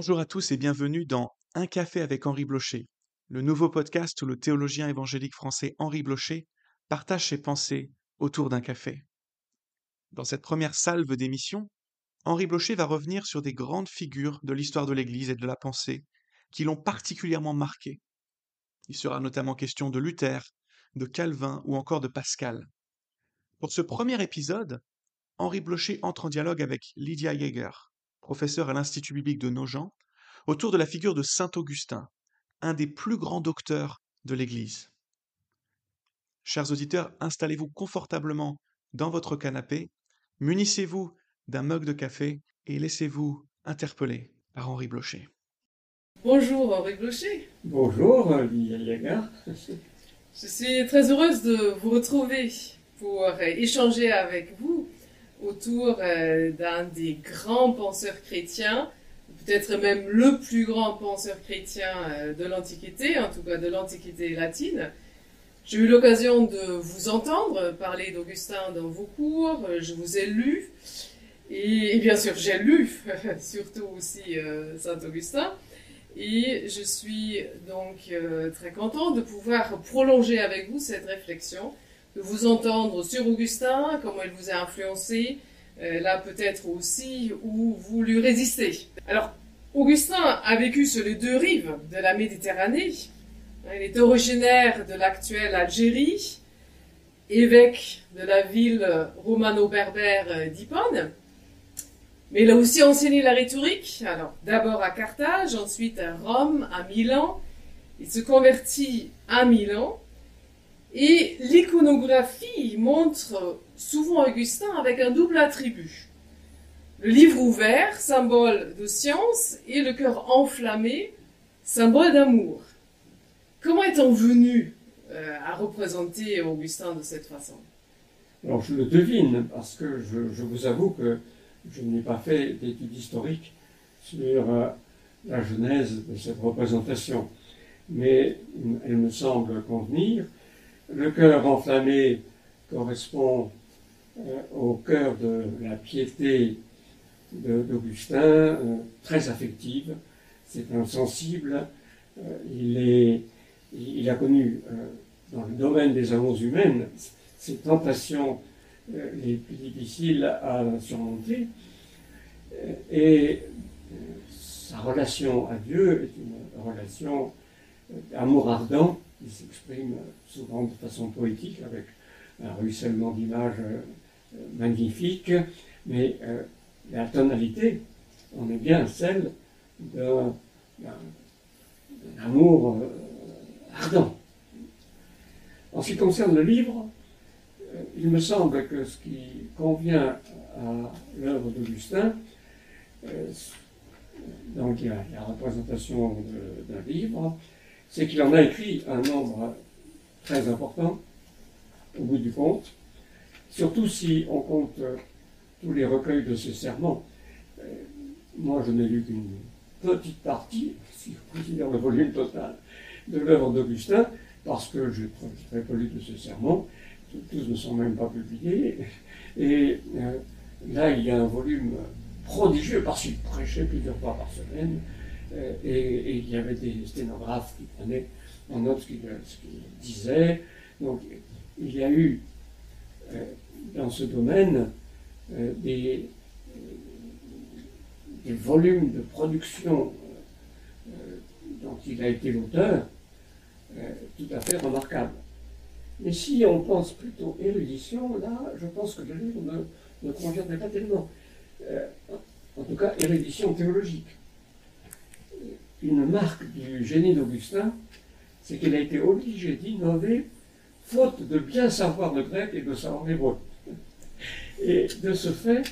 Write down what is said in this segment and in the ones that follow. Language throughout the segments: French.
Bonjour à tous et bienvenue dans Un café avec Henri Blocher, le nouveau podcast où le théologien évangélique français Henri Blocher partage ses pensées autour d'un café. Dans cette première salve d'émission, Henri Blocher va revenir sur des grandes figures de l'histoire de l'Église et de la pensée qui l'ont particulièrement marqué. Il sera notamment question de Luther, de Calvin ou encore de Pascal. Pour ce premier épisode, Henri Blocher entre en dialogue avec Lydia Yeager, professeur à l'Institut biblique de Nogent, autour de la figure de Saint Augustin, un des plus grands docteurs de l'Église. Chers auditeurs, installez-vous confortablement dans votre canapé, munissez-vous d'un mug de café et laissez-vous interpeller par Henri Blocher. Bonjour Henri Blocher. Bonjour Lydia Yeager. Je suis très heureuse de vous retrouver pour échanger avec vous autour euh, d'un des grands penseurs chrétiens, peut-être même le plus grand penseur chrétien euh, de l'Antiquité, en tout cas de l'Antiquité latine. J'ai eu l'occasion de vous entendre parler d'Augustin dans vos cours, euh, je vous ai lu, et, bien sûr j'ai lu surtout aussi Saint Augustin, et je suis donc très contente de pouvoir prolonger avec vous cette réflexion vous entendre sur Augustin, comment il vous a influencé, euh, là peut-être aussi où vous lui résistez. Alors, Augustin a vécu sur les deux rives de la Méditerranée. Il est originaire de l'actuelle Algérie, évêque de la ville romano-berbère d'Hippone. Mais il a aussi enseigné la rhétorique, alors d'abord à Carthage, ensuite à Rome, à Milan. Il se convertit à Milan et l'iconographie montre souvent Augustin avec un double attribut. Le livre ouvert, symbole de science, et le cœur enflammé, symbole d'amour. Comment est-on venu euh, à représenter Augustin de cette façon? Alors je le devine, parce que je, vous avoue que je n'ai pas fait d'études historiques sur euh, la genèse de cette représentation. Mais elle me semble convenir le cœur enflammé correspond euh, au cœur de la piété d'Augustin, euh, très affective. C'est un sensible. Euh, il, a connu dans le domaine des amours humaines ces tentations les plus difficiles à surmonter. Et sa relation à Dieu est une relation d'amour ardent qui s'exprime souvent de façon poétique avec un ruissellement d'images euh, magnifiques, mais euh, la tonalité, on est bien celle d'un amour euh, ardent. En ce qui concerne le livre, il me semble que ce qui convient à l'œuvre d'Augustin, donc il y a la représentation d'un livre, c'est qu'il en a écrit un nombre très important, au bout du compte, surtout si on compte euh, tous les recueils de ses sermons. Euh, moi, je n'ai lu qu'une petite partie, si je considère le volume total, de l'œuvre d'Augustin, parce que j'ai très peu lu de ses sermons, tous ne sont même pas publiés, et euh, là, il y a un volume prodigieux, parce qu'il prêchait plusieurs fois par semaine, euh, et, il y avait des sténographes qui prenaient en note ce qu'il disait. Donc il y a eu euh, dans ce domaine euh, des, des, volumes de production dont il a été l'auteur tout à fait remarquables. Mais si on pense plutôt érudition, là, je pense que le livre ne, ne conviendrait pas tellement. en tout cas, érudition théologique une marque du génie d'Augustin, c'est qu'il a été obligé d'innover faute de bien savoir le grec et de savoir l'hébreu. Et de ce fait,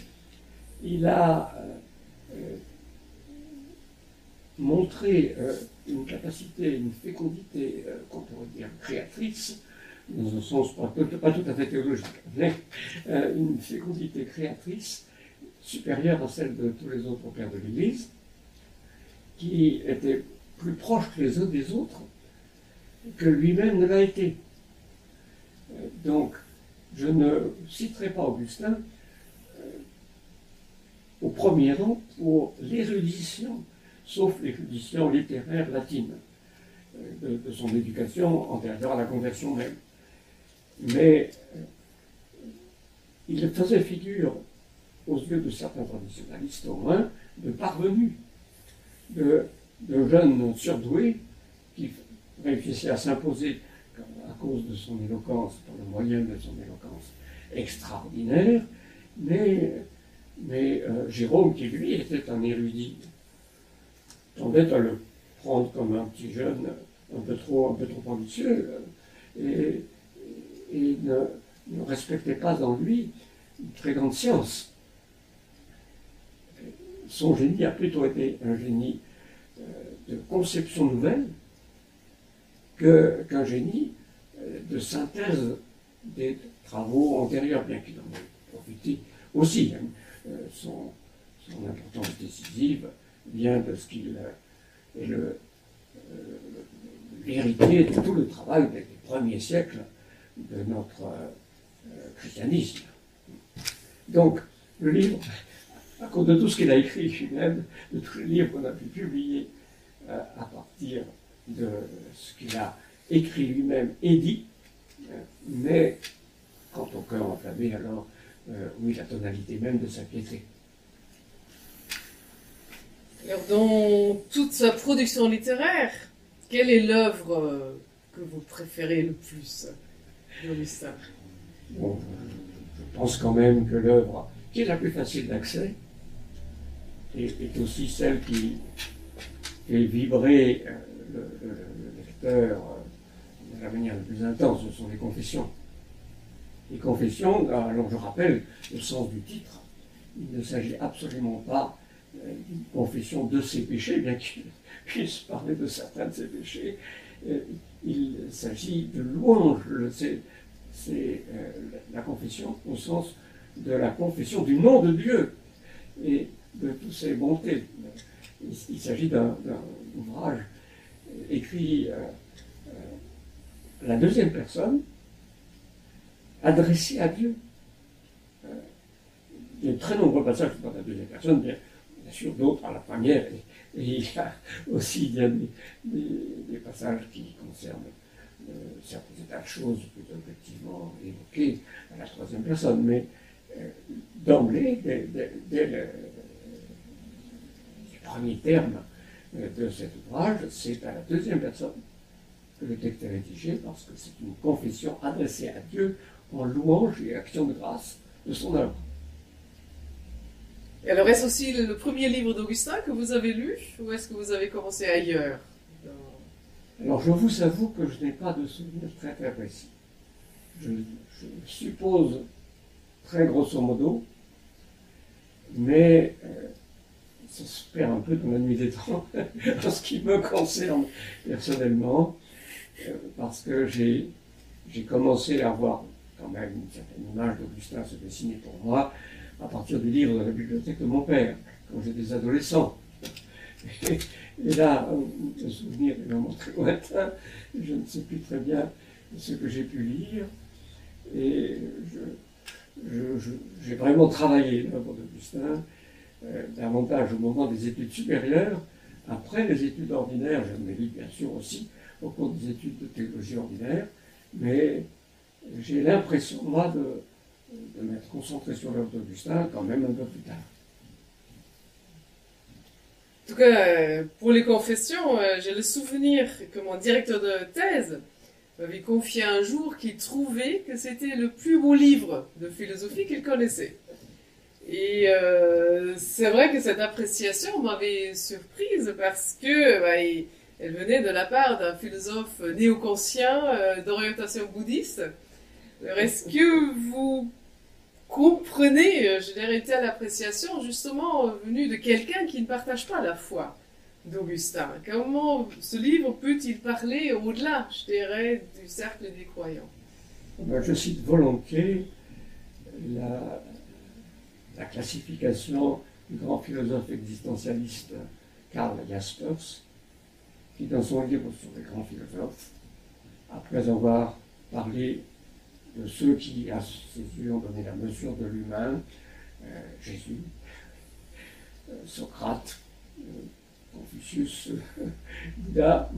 il a euh, montré euh, une capacité, une fécondité, euh, qu'on pourrait dire créatrice, dans un sens pas, pas tout à fait théologique, mais une fécondité créatrice supérieure à celle de tous les autres pères de l'Église, qui étaient plus proches les uns des autres que lui-même ne l'a été. Euh, donc, je ne citerai pas Augustin euh, au premier rang pour l'érudition sauf l'érudition littéraire latine de, de, son éducation antérieure à la conversion même. Mais il faisait figure, aux yeux de certains traditionnalistes au moins, de parvenu, de, jeunes surdoués qui réussissaient à s'imposer à cause de son éloquence, par le moyen de son éloquence extraordinaire, mais, mais euh, Jérôme, qui lui était un érudit, tendait à le prendre comme un petit jeune un peu trop, un peu trop ambitieux et, et ne, ne respectait pas en lui une très grande science. Son génie a plutôt été un génie euh, de conception nouvelle qu'un génie euh, de synthèse des travaux antérieurs, bien qu'il en ait profité aussi. Hein. Euh, son, importance décisive vient de ce qu'il est l'héritier de tout le travail des, premiers siècles de notre christianisme. Donc, le livre, à cause de tout ce qu'il a écrit lui-même, de tous les livres qu'on a pu publier euh, à partir de ce qu'il a écrit lui-même et dit, euh, mais quant au cœur enflammé, alors, euh, oui, la tonalité même de sa piété. Alors, dans toute sa production littéraire, quelle est l'œuvre que vous préférez le plus d'Augustin bon, je pense quand même que l'œuvre qui est la plus facile d'accès est, aussi celle qui fait vibrer euh, le, lecteur euh, de la manière la plus intense, ce sont les confessions. Les confessions, alors je rappelle le sens du titre, il ne s'agit absolument pas euh, d'une confession de ses péchés, bien qu'il puisse parler de certains de ses péchés. Il s'agit de louange, c'est euh, la confession au sens de la confession du nom de Dieu et de toutes ses bontés. Il, s'agit d'un ouvrage écrit euh, euh, à la deuxième personne, adressé à Dieu. il y a de très nombreux passages dans la deuxième personne, bien, sûr d'autres à la première, et, il y a aussi des, des passages qui concernent certaines tas de choses plutôt effectivement évoquées à la troisième personne, mais euh, d'emblée, dès, le, les premiers termes euh, de cet ouvrage, c'est à la deuxième personne que le texte est rédigé parce que c'est une confession adressée à Dieu en louange et action de grâce de son œuvre. Et alors, est-ce aussi le premier livre d'Augustin que vous avez lu ou est-ce que vous avez commencé ailleurs alors je vous avoue que je n'ai pas de souvenir très très précis. Je, suppose très grosso modo, mais euh, se perd un peu dans la nuit des temps en ce qui me concerne personnellement, euh, parce que j'ai commencé à avoir quand même une certaine image d'Augustin se dessiner pour moi à partir du livre de la bibliothèque de mon père, quand j'étais adolescent. Et là, un souvenir est vraiment très lointain, je ne sais plus très bien ce que j'ai pu lire. Et j'ai vraiment travaillé l'œuvre d'Augustin, euh, davantage au moment des études supérieures. Après les études ordinaires, je me lis bien sûr aussi au cours des études de théologie ordinaire, mais j'ai l'impression, moi, de, de m'être concentré sur l'œuvre d'Augustin quand même un peu plus tard. En tout cas, euh, pour les confessions, euh, j'ai le souvenir que mon directeur de thèse m'avait confié un jour qu'il trouvait que c'était le plus beau livre de philosophie qu'il connaissait. Et euh, c'est vrai que cette appréciation m'avait surprise parce que bah, elle venait de la part d'un philosophe néo-conscient d'orientation bouddhiste. Est-ce que vous comprenez, euh, je dirais, telle appréciation justement euh, venue de quelqu'un qui ne partage pas la foi d'Augustin? Comment ce livre peut-il parler au-delà, je dirais, du cercle des croyants? Ben, Je cite volontiers la, la, classification du grand philosophe existentialiste Karl Jaspers, qui dans son livre sur les grands philosophes, après avoir parlé de ceux qui, à ses yeux, ont donné la mesure de l'humain, euh, Jésus, euh, Socrate, euh, Confucius, Bouddha,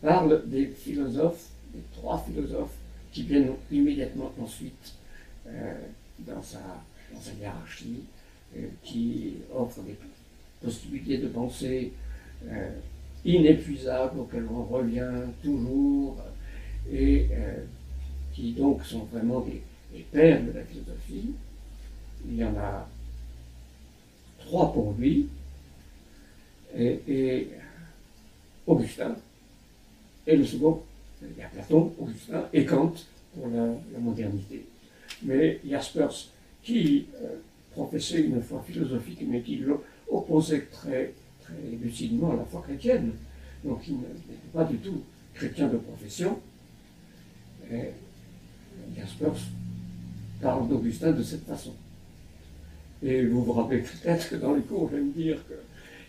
parle des philosophes, des trois philosophes qui viennent immédiatement ensuite dans, sa, dans sa hiérarchie, qui offrent des possibilités de pensée inépuisables auxquelles on revient toujours et qui donc sont vraiment des, pères de la philosophie. Il y en a trois pour lui, et, Augustin, et le second, il y a Platon, Augustin et Kant pour la, modernité. Mais Jaspers, qui euh, professait une foi philosophique, mais qui opposait très, très lucidement à la foi chrétienne, donc il n'était pas du tout chrétien de profession, et parle d'Augustin de cette façon. Et vous vous rappelez peut-être que dans les cours, je vais me dire que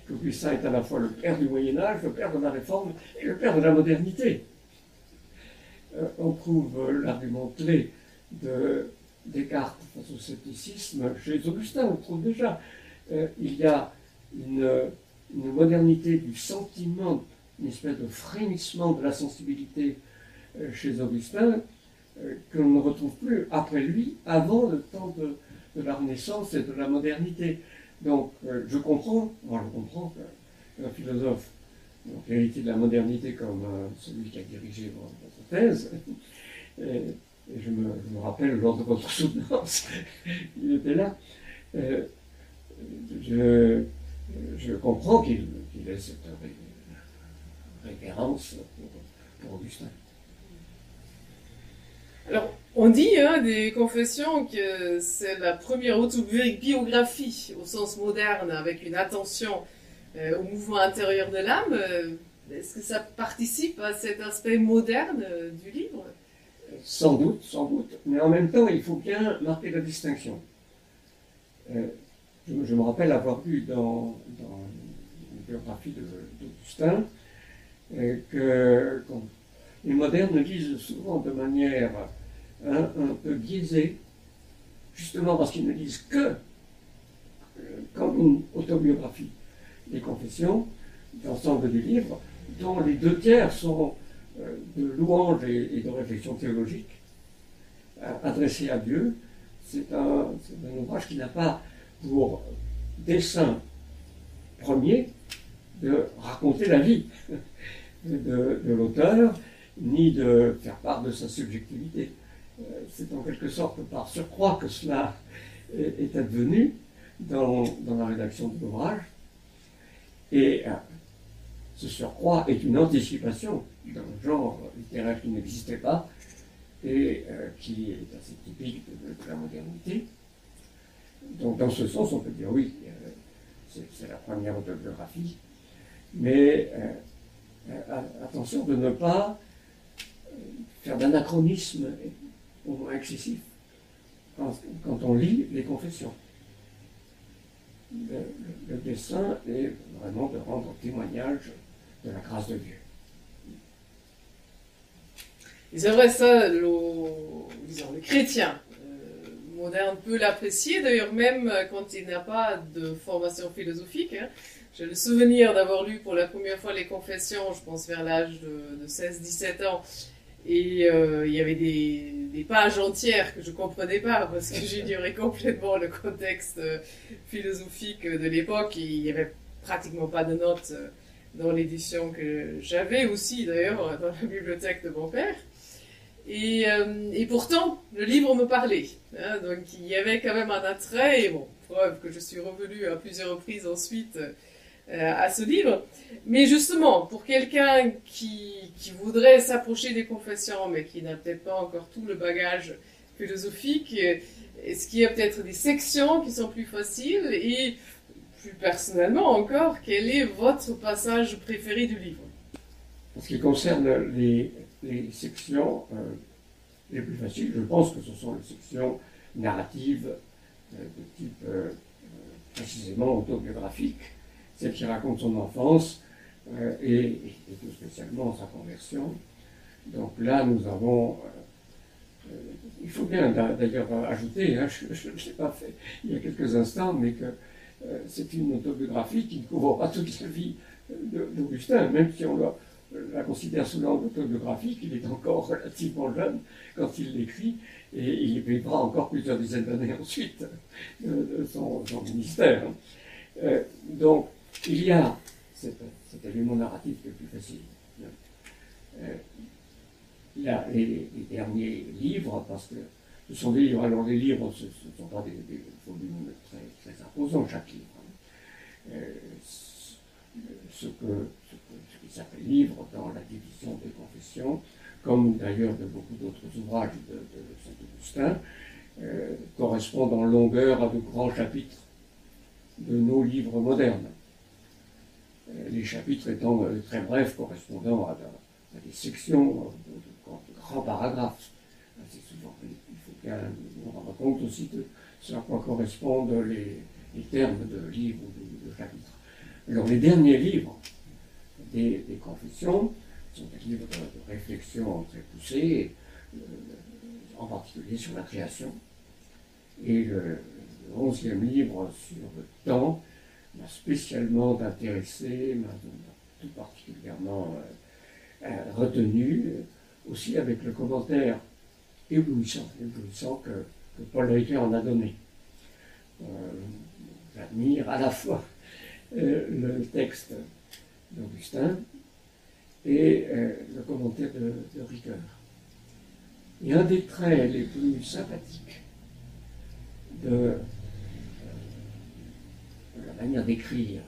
qu'Augustin est à la fois le père du Moyen Âge, le père de la Réforme et le père de la modernité. Euh, on trouve l'argument clé de Descartes face au scepticisme chez Augustin, on trouve déjà. Euh, il y a une, modernité du sentiment, une espèce de frémissement de la sensibilité euh, chez Augustin que l'on ne retrouve plus après lui, avant le temps de, la Renaissance et de la modernité. Donc, euh, je comprends, moi je comprends qu'un philosophe, donc héritier de la modernité comme euh, celui qui a dirigé votre thèse, je, me, rappelle lors de votre soutenance, il était là, euh, je, comprends qu'il ait cette référence pour Augustin. Alors, on dit hein, des confessions que c'est la première autobiographie au sens moderne avec une attention euh, au mouvement intérieur de l'âme. Euh, est-ce que ça participe à cet aspect moderne du livre? Sans doute, sans doute. Mais en même temps, il faut bien marquer la distinction. Je, me rappelle avoir lu dans, dans une biographie d'Augustin que les modernes lisent souvent de manière un, peu biaisé, justement parce qu'ils ne lisent que euh, comme une autobiographie des confessions, d'ensemble du livre, dont les deux tiers sont euh, de louanges et, de réflexions théologiques euh, adressées à Dieu. C'est un, ouvrage qui n'a pas pour dessein premier de raconter la vie de l'auteur, ni de faire part de sa subjectivité. Euh, c'est en quelque sorte par surcroît que cela est advenu dans, la rédaction de l'ouvrage. Et euh, ce surcroît est une anticipation d'un genre littéraire qui n'existait pas et euh, qui est assez typique de, la modernité. Donc dans ce sens, on peut dire oui, c'est la première autobiographie, mais attention de ne pas faire d'anachronisme au moins excessif quand, on lit les confessions. Le, dessin est vraiment de rendre témoignage de la grâce de Dieu. C'est vrai, ça, le, chrétien euh, moderne peut l'apprécier, d'ailleurs même quand il n'a pas de formation philosophique. Hein. J'ai le souvenir d'avoir lu pour la première fois les confessions, je pense vers l'âge de, de 16-17 ans, et euh, il y avait des, des, pages entières que je comprenais pas parce que j'ignorais complètement le contexte euh, philosophique de l'époque. Il y avait pratiquement pas de notes euh, dans l'édition que j'avais aussi d'ailleurs dans la bibliothèque de mon père. Et, et pourtant, le livre me parlait. Hein, donc il y avait quand même un attrait. Et bon, preuve que je suis revenue à plusieurs reprises ensuite euh, à ce livre. Mais justement, pour quelqu'un qui, qui voudrait s'approcher des confessions, mais qui n'a peut-être pas encore tout le bagage philosophique, est-ce qu'il y a peut-être des sections qui sont plus faciles et plus personnellement encore, quel est votre passage préféré du livre? En ce qui concerne les, sections euh, les plus faciles, je pense que ce sont les sections narratives euh, de type précisément autobiographique celle qui raconte son enfance euh, et, tout spécialement sa conversion. Donc là, nous avons. Euh, euh, il faut bien d'ailleurs ajouter, hein, je ne l'ai pas fait il y a quelques instants, mais que euh, c'est une autobiographie qui ne couvre pas toute la vie d'Augustin, même si on la considère sous l'angle autobiographique, il est encore relativement jeune quand il l'écrit, et il vivra encore plusieurs dizaines d'années ensuite de son, ministère. Euh, donc, il y a cet, élément narratif est plus facile. Euh, y a les, derniers livres, parce que ce sont des livres, alors les livres, ce ne sont pas des, volumes très, très, imposants, chaque livre. Hein. Euh, ce, que, ce, qui s'appelle livre dans la division des confessions, comme d'ailleurs de beaucoup d'autres ouvrages de, Saint-Augustin, euh, correspondent en longueur à de grands chapitres de nos livres modernes. Euh, les chapitres étant très brefs, correspondant à, des sections de grands paragraphes on rend compte aussi de ce à quoi correspondent les, termes de livres ou de, chapitres. Alors les derniers livres des, confessions sont des livres de, réflexion très poussés, euh, en particulier sur la création. Et le, onzième livre sur le temps m'a spécialement intéressé, m'a tout particulièrement euh, euh, retenu, aussi avec le commentaire éblouissant, éblouissant que, que Paul Ricoeur en a donné. Euh, j'admire à la fois euh, le texte d'Augustin et euh, le commentaire de, de Ricoeur. Et un des traits les plus sympathiques de, la manière d'écrire,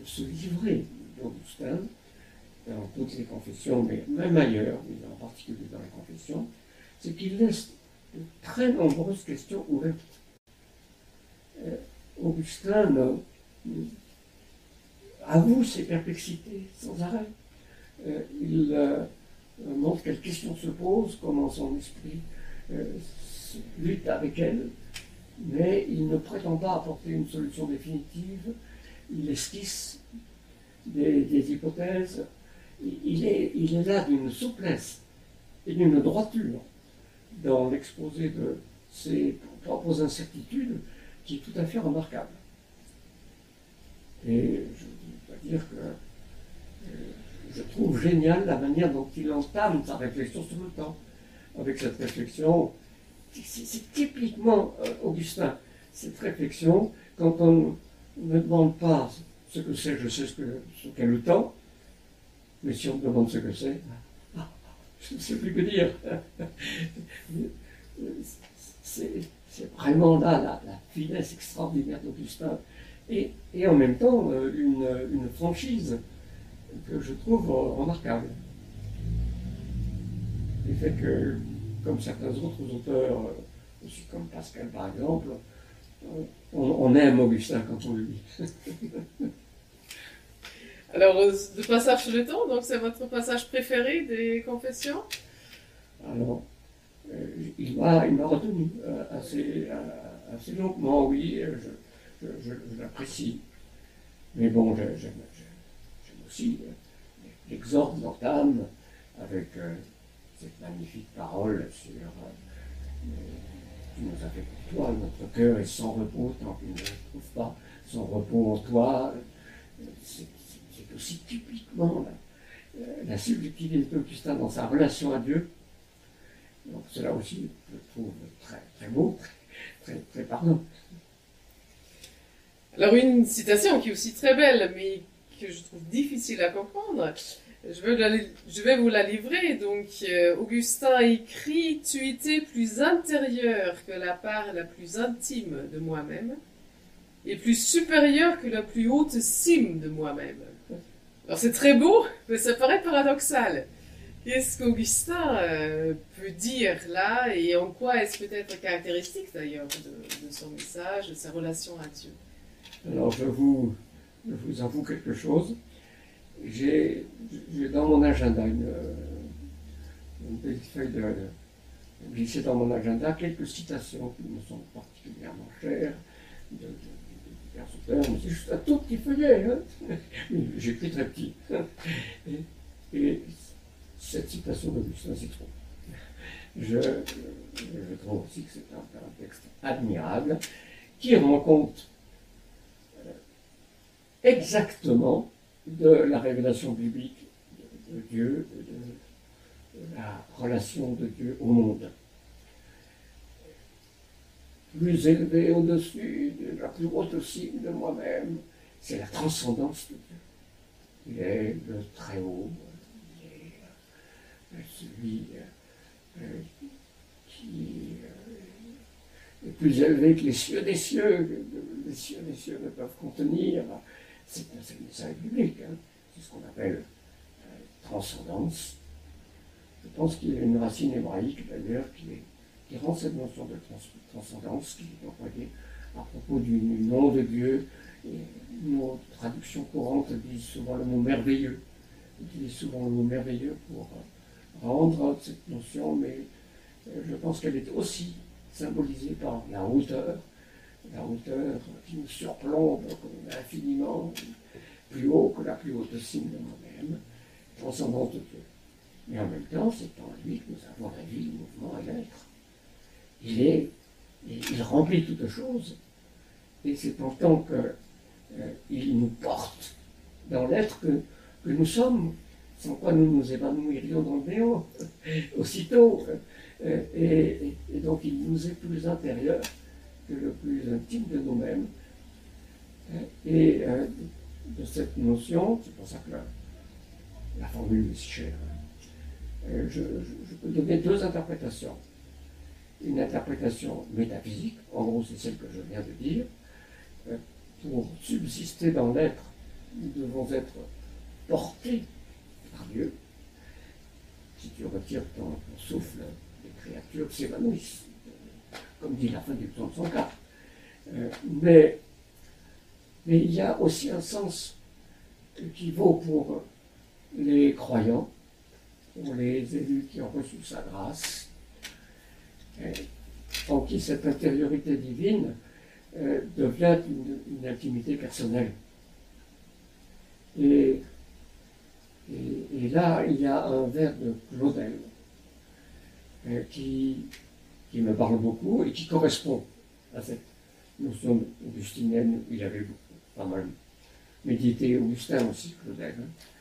de se livrer d'Augustin, dans toutes les confessions, mais même ailleurs, mais en particulier dans les confessions, c'est qu'il laisse de très nombreuses questions ouvertes. Euh, Augustin avoue ses perplexités sans arrêt. Euh, il euh, montre quelles questions se posent, comment son esprit lutte avec elles, mais il ne prétend pas apporter une solution définitive. Il esquisse des, hypothèses. il est là d'une souplesse et d'une droiture dans l'exposé de ses propres incertitudes qui est tout à fait remarquable. Et je dois dire que euh, je trouve génial la manière dont il entame sa réflexion sur le temps. Avec cette réflexion, c'est typiquement euh, Augustin, cette réflexion, quand on ne demande pas ce que c'est, je sais ce qu'est le temps, mais si on me demande ce que c'est, je ne sais plus que dire. C'est vraiment là la, finesse extraordinaire d'Augustin. Et, en même temps, euh, une, franchise que je trouve remarquable. Le fait que, comme certains autres auteurs, euh, aussi comme Pascal par exemple, on, on aime Augustin quand on le lit. Alors, euh, passage sur le temps, donc c'est votre passage préféré des confessions Alors, euh, il m'a retenu euh, assez, assez longuement, oui, je, l'apprécie. Mais bon, j'aime aussi l'exorde d'Antame avec cette magnifique parole sur Tu nous as fait pour toi, notre cœur est sans repos tant qu'il ne trouve pas son repos en toi aussi typiquement la, la subtilité d'Augustin dans sa relation à Dieu. Donc cela aussi, je trouve très, très beau, très, très, parlant. Alors une citation qui est aussi très belle, mais que je trouve difficile à comprendre. Je vais, je vais vous la livrer. Donc, euh, Augustin écrit Tu étais plus intérieur que la part la plus intime de moi-même, et plus supérieur que la plus haute cime de moi-même. Alors c'est très beau, mais ça paraît paradoxal. Qu'est-ce qu'Augustin euh, peut dire là et en quoi est-ce peut-être caractéristique d'ailleurs de, son message, de sa relation à Dieu? Alors je vous, avoue quelque chose. J'ai dans mon agenda une, une petite feuille de, glissée dans mon agenda quelques citations qui me sont particulièrement chères de, c'est juste un tout petit feuillet. Hein J'écris très petit. Et, cette citation d'Augustin, c'est trop. Je, je, trouve aussi que c'est un, texte admirable qui rend compte exactement de la révélation biblique de, Dieu, de, de la relation de Dieu au monde plus élevé au-dessus de la plus haute cime de moi-même, c'est la transcendance de Dieu. Il est le très haut, il est euh, celui euh, qui euh, est plus élevé que les cieux des cieux, les cieux des cieux ne peuvent contenir. C'est un message biblique, hein. c'est ce qu'on appelle transcendance. Je pense qu'il y a une racine hébraïque d'ailleurs qui est qui rend cette notion de transcendance qui est employée à propos du nom de Dieu. Et nos traductions courantes disent souvent le mot merveilleux, utilisent souvent le mot merveilleux pour rendre cette notion, mais euh, je pense qu'elle est aussi symbolisée par la hauteur, la hauteur qui nous surplombe infiniment, plus haut que la plus haute cime de moi-même, transcendance de Dieu. Mais en même temps, c'est en lui que nous avons la vie, le mouvement et l'être il est, il remplit toutes choses. Et c'est pourtant qu'il euh, nous porte dans l'être que, nous sommes, sans quoi nous nous évanouirions dans le néant aussitôt. Euh, et, donc il nous est plus intérieur que le plus intime de nous-mêmes. Euh, et de cette notion, c'est pour ça que la, formule est si chère, je peux donner deux interprétations une interprétation métaphysique, en gros c'est celle que je viens de dire, euh, pour subsister dans l'être, nous devons être portés par Dieu. Si tu retires ton, souffle, les créatures s'évanouissent, comme dit la fin du psaume 104. Euh, mais, mais il y a aussi un sens qui vaut pour les croyants, pour les élus qui ont reçu sa grâce, en qui cette intériorité divine euh, devient une, intimité personnelle. Et, là, il y a un vers de Claudel euh, qui, me parle beaucoup et qui correspond à cette notion augustinienne. Il avait pas mal médité Augustin aussi, Claudel. Hein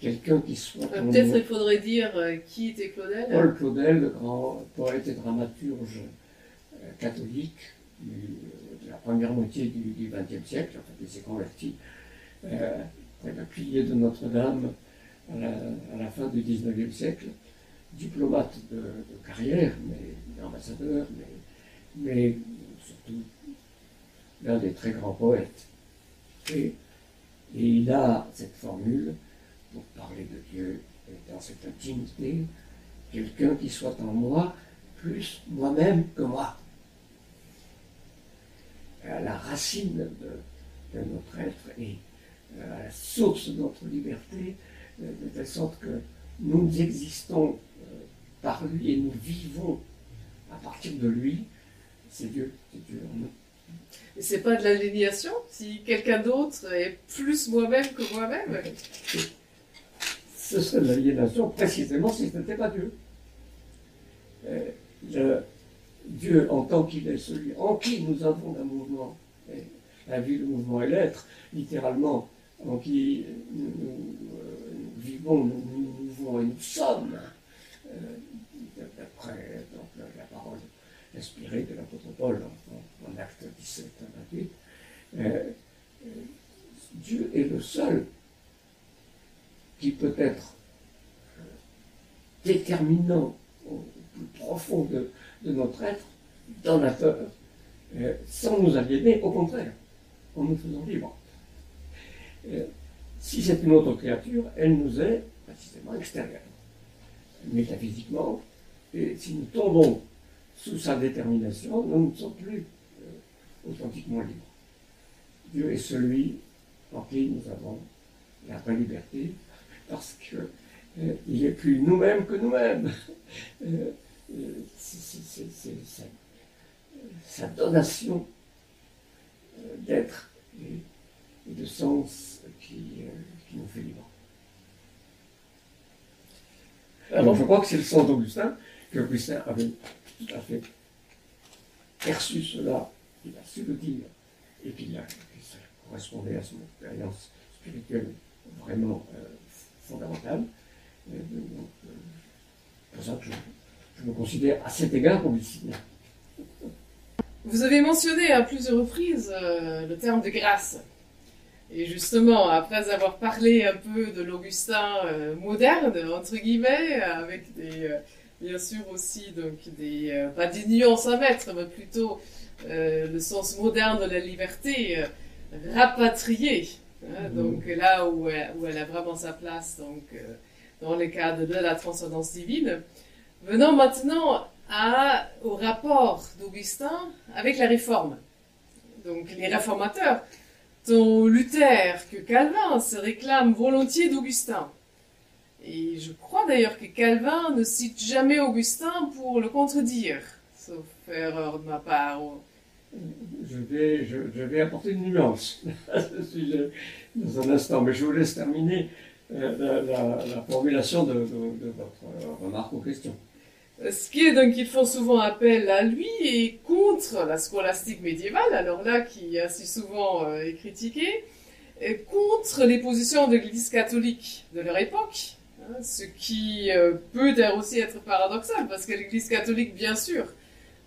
quelqu'un qui soit. Euh, peut-être il faudrait dire euh, qui était Claudel. Paul Claudel, le grand poète et dramaturge euh, catholique de la première moitié du XXe siècle, en fait, il s'est converti près d'un pilier de Notre-Dame à la, fin du XIXe siècle, diplomate de, carrière, mais ambassadeur, mais, mais surtout l'un des très grands poètes. et il a cette formule pour parler de Dieu dans cette intimité, quelqu'un qui soit en moi plus moi-même que moi. À la racine de, notre être et euh, à la source de notre liberté, euh, de telle sorte que nous existons euh, par lui et nous vivons à partir de lui. C'est Dieu, c'est Dieu en nous. Et c'est pas de l'aliénation si quelqu'un d'autre est plus moi-même que moi-même? Ce serait l'aliénation précisément si ce n'était pas Dieu. Euh, Dieu, en tant qu'il est celui en qui nous avons un mouvement, la vie, le mouvement et l'être, littéralement, en qui nous, euh, vivons, nous, nous, mouvons et nous sommes, euh, d'après la parole inspirée de l'apôtre Paul en, acte 17 à 28, Dieu est le seul qui peut être euh, déterminant au plus profond de, notre être, donateur, euh, sans nous aliéner, au contraire, en nous faisant libres. Euh, si c'est une autre créature, elle nous est précisément extérieure, métaphysiquement, et si nous tombons sous sa détermination, nous ne sommes plus authentiquement libres. Dieu est celui en qui nous avons la vraie liberté, parce qu'il euh, est plus nous-mêmes que nous-mêmes. Euh, euh, sa, donation d'être et, de sens qui, nous fait libre. Alors je crois que c'est le sens d'Augustin, qu'Augustin avait tout à fait perçu cela, il a su le dire, et qu'il a correspondait à son expérience spirituelle vraiment fondamentale. C'est pour ça que je, me considère à cet égard augustinien. Vous avez mentionné à plusieurs reprises le terme de grâce. Et justement, après avoir parlé un peu de l'Augustin euh, moderne, entre guillemets, avec euh, bien sûr aussi donc des, euh, pas des nuances à mettre, mais plutôt le sens moderne de la liberté, rapatriée. Hein, donc là où elle, où elle, a vraiment sa place, donc dans le cadre de la transcendance divine. Venons maintenant à, au rapport d'Augustin avec la réforme. Donc les réformateurs tant Luther que Calvin se réclament volontiers d'Augustin. Et je crois d'ailleurs que Calvin ne cite jamais Augustin pour le contredire, sauf erreur de ma part. Je vais, apporter une nuance à ce sujet dans un instant, mais je vous laisse terminer euh, la, formulation de, votre remarque ou question. Ce qui est donc ils font souvent appel à lui et contre la scolastique médiévale, alors là qui assez souvent euh, est critiquée, et contre les positions de l'Église catholique de leur époque, hein, ce qui euh, peut aussi être paradoxal parce que l'Église catholique, bien sûr,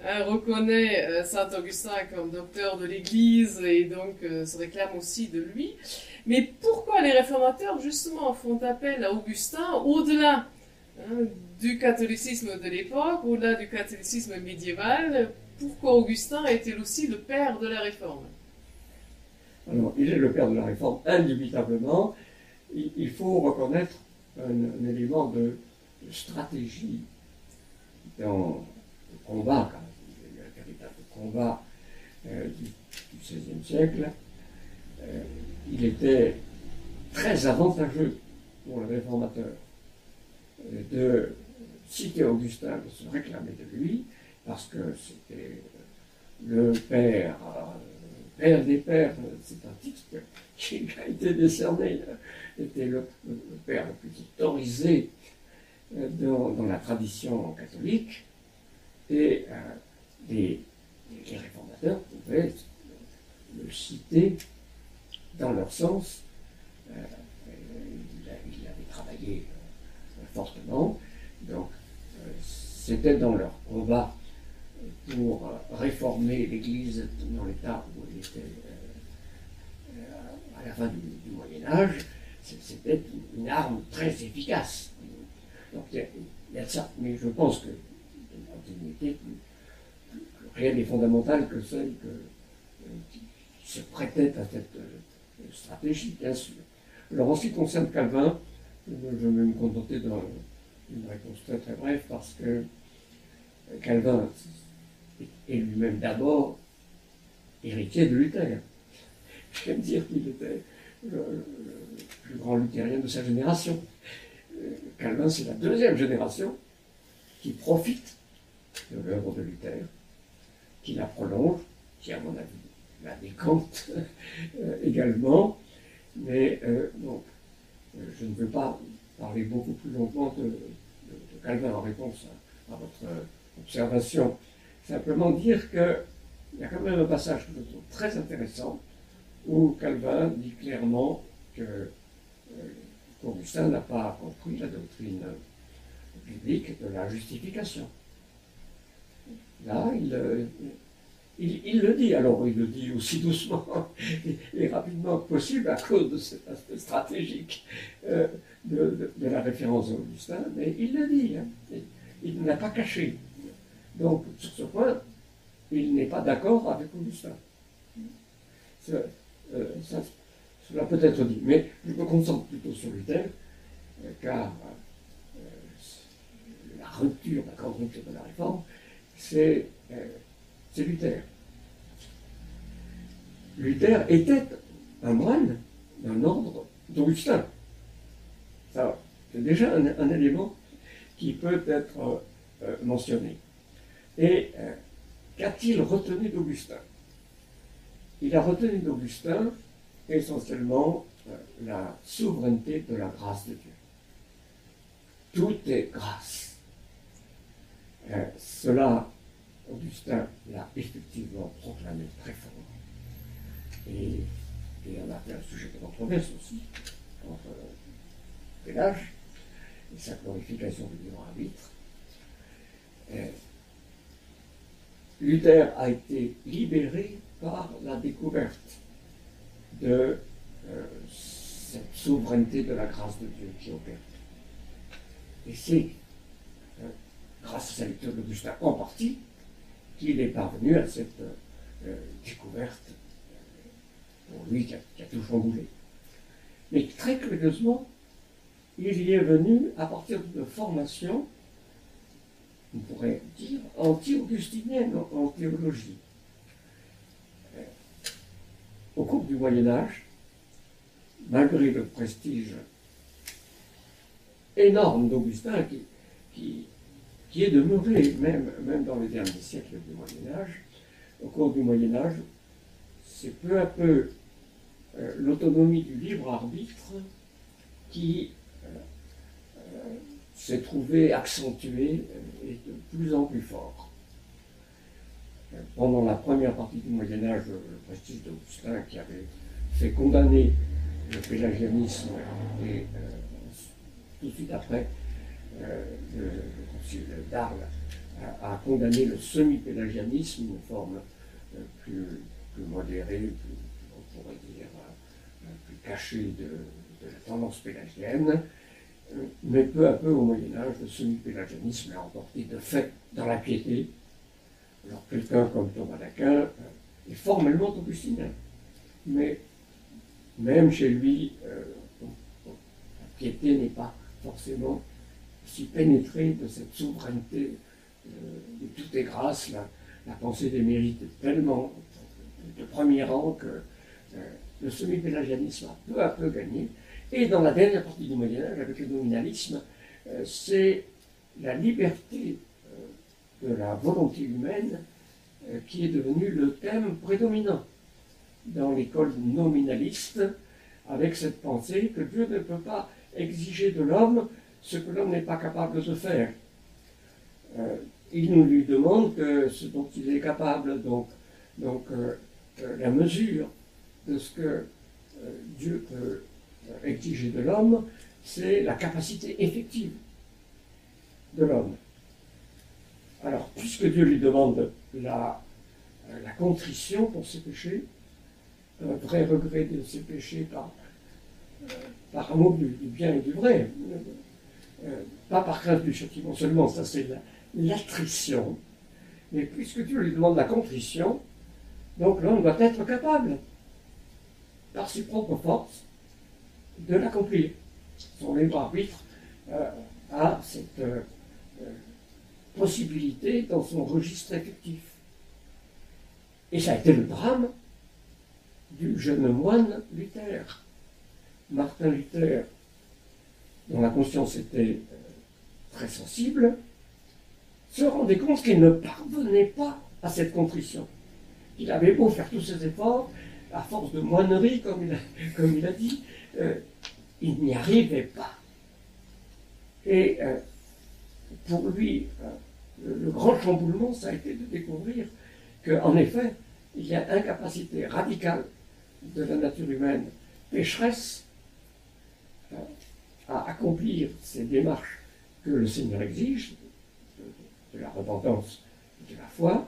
hein, reconnaît euh, saint Augustin comme docteur de l'Église et donc se réclame aussi de lui. Mais pourquoi les réformateurs justement font appel à Augustin au-delà hein, du catholicisme de l'époque, au-delà du catholicisme médiéval, pourquoi Augustin est-il aussi le père de la réforme? Alors, il est le père de la réforme, indubitablement. Il faut reconnaître un, élément de, stratégie dans le combat, euh, du XVIe siècle. Euh, il était très avantageux pour le réformateur euh, de citer Augustin de se réclamer de lui, parce que c'était le père, père des pères, c'est un titre qui a été décerné, était le, père le plus autorisé dans, la tradition catholique, et les, réformateurs pouvaient le citer dans leur sens. il, avait travaillé fortement, donc c'était dans leur combat pour réformer l'Église dans l'état où elle était euh, à la fin du, Moyen Âge, c'était une arme très efficace. Donc il y, a, ça, mais je pense que rien n'est fondamental que celle euh, qui se prêtait à cette euh, stratégie, bien sûr. Alors en ce qui concerne Calvin, je vais me contenter d'un une réponse très très brève parce que Calvin est lui-même d'abord héritier de Luther. J'aime dire qu'il était le, plus grand luthérien de sa génération. Calvin, c'est la deuxième génération qui profite de l'œuvre de Luther, qui la prolonge, qui, à mon avis, la décante euh, également. Mais euh, donc, je ne veux pas parler beaucoup plus longuement de, Calvin en réponse à, votre observation. Simplement dire qu'il y a quand même un passage que je trouve très intéressant où Calvin dit clairement que euh, Augustin n'a pas compris la doctrine biblique de la justification. Là, il, euh, il, le dit, alors il le dit aussi doucement et, rapidement que possible à cause de cet aspect stratégique euh, de, la référence à Augustin, mais il le dit, hein. il ne l'a pas caché. Donc, sur ce point, il n'est pas d'accord avec Augustin. Euh, cela peut être dit, mais je me concentre plutôt sur Luther, euh, car la rupture, la grande de la réforme, c'est c'est Luther. Luther était un moine d'un ordre d'Augustin. Ça, c'est déjà un, élément qui peut être euh, euh, mentionné. Et euh, qu'a-t-il retenu d'Augustin? Il a retenu d'Augustin essentiellement la souveraineté de la grâce de Dieu. Tout est grâce. cela Augustin l'a effectivement proclamé très fort. Et et on a fait un sujet de controverse aussi, entre Pélage et sa glorification du libre arbitre. Luther a été libéré par la découverte de euh, cette souveraineté de la grâce de Dieu qui opère. Et c'est euh, grâce à sa lecture d'Augustin en partie qu'il est parvenu à cette euh, découverte pour lui qui a, qui a tout chamboulé. Mais très curieusement, il y est venu à partir de formation, on pourrait dire, anti-augustinienne en, théologie. Au cours du Moyen Âge, malgré le prestige énorme d'Augustin qui, est demeuré même, même dans les derniers siècles du Moyen Âge, au cours du Moyen Âge, c'est peu à peu euh, l'autonomie du libre arbitre qui euh, euh, s'est trouvée accentuée et de plus en plus fort. Pendant la première partie du Moyen Âge, le prestige d'Augustin qui avait fait condamner le pélagianisme et tout de suite après, le, concile d'Arles a, condamné le semi-pélagianisme, une forme euh, plus, modérée, on pourrait dire plus cachée de, la tendance pélagienne. Mais peu à peu, au Moyen Âge, le semi-pélagianisme a emporté de fait dans la piété. Alors quelqu'un comme Thomas d'Aquin est formellement augustinien, mais même chez lui, euh, la piété n'est pas forcément si pénétrée de cette souveraineté euh, de tout est grâce. La, pensée des mérites est tellement de premier rang que euh, le semi-pélagianisme a peu à peu gagné. Et dans la dernière partie du Moyen-Âge, avec le nominalisme, c'est la liberté de la volonté humaine qui est devenue le thème prédominant dans l'école nominaliste avec cette pensée que Dieu ne peut pas exiger de l'homme ce que l'homme n'est pas capable de faire. Euh, il nous lui demande que ce dont il est capable, donc, euh, euh, la mesure de ce que Dieu peut exiger de l'homme, c'est la capacité effective de l'homme. Alors, puisque Dieu lui demande la, contrition pour ses péchés, un vrai regret de ses péchés par, amour du, bien et du vrai, pas par crainte du châtiment seulement, ça c'est l'attrition, mais puisque Dieu lui demande la contrition, donc l'homme doit être capable, par ses propres forces, de l'accomplir. Son libre arbitre euh, a cette euh, possibilité dans son registre effectif. Et ça a été le drame du jeune moine Luther. Martin Luther, dont la conscience était euh, très sensible, se rendait compte qu'il ne parvenait pas à cette contrition. Il avait beau faire tous ses efforts, à force de moinerie, comme il a, dit, euh, il n'y arrivait pas. Et euh, pour lui, le grand chamboulement, ça a été de découvrir qu'en effet, il y a incapacité radicale de la nature humaine pécheresse à accomplir ces démarches que le Seigneur exige, de, la repentance et de la foi,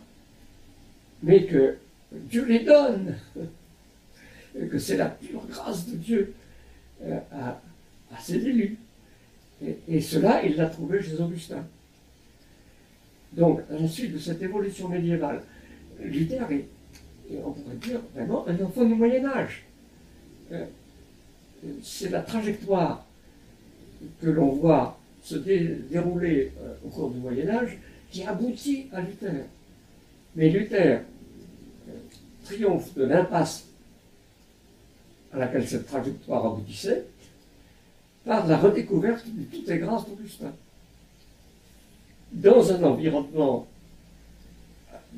mais que Dieu les donne, que c'est la pure grâce de Dieu euh, à, ses élus. Et, cela, il l'a trouvé chez Augustin. Donc, à la suite de cette évolution médiévale, Luther est on pourrait dire vraiment un enfant du Moyen Âge. Euh, c'est la trajectoire que l'on voit se dérouler euh, au cours du Moyen Âge qui aboutit à Luther. Mais Luther euh, triomphe de l'impasse à laquelle cette trajectoire aboutissait par la redécouverte de toutes les grâces d'Augustin. Dans un environnement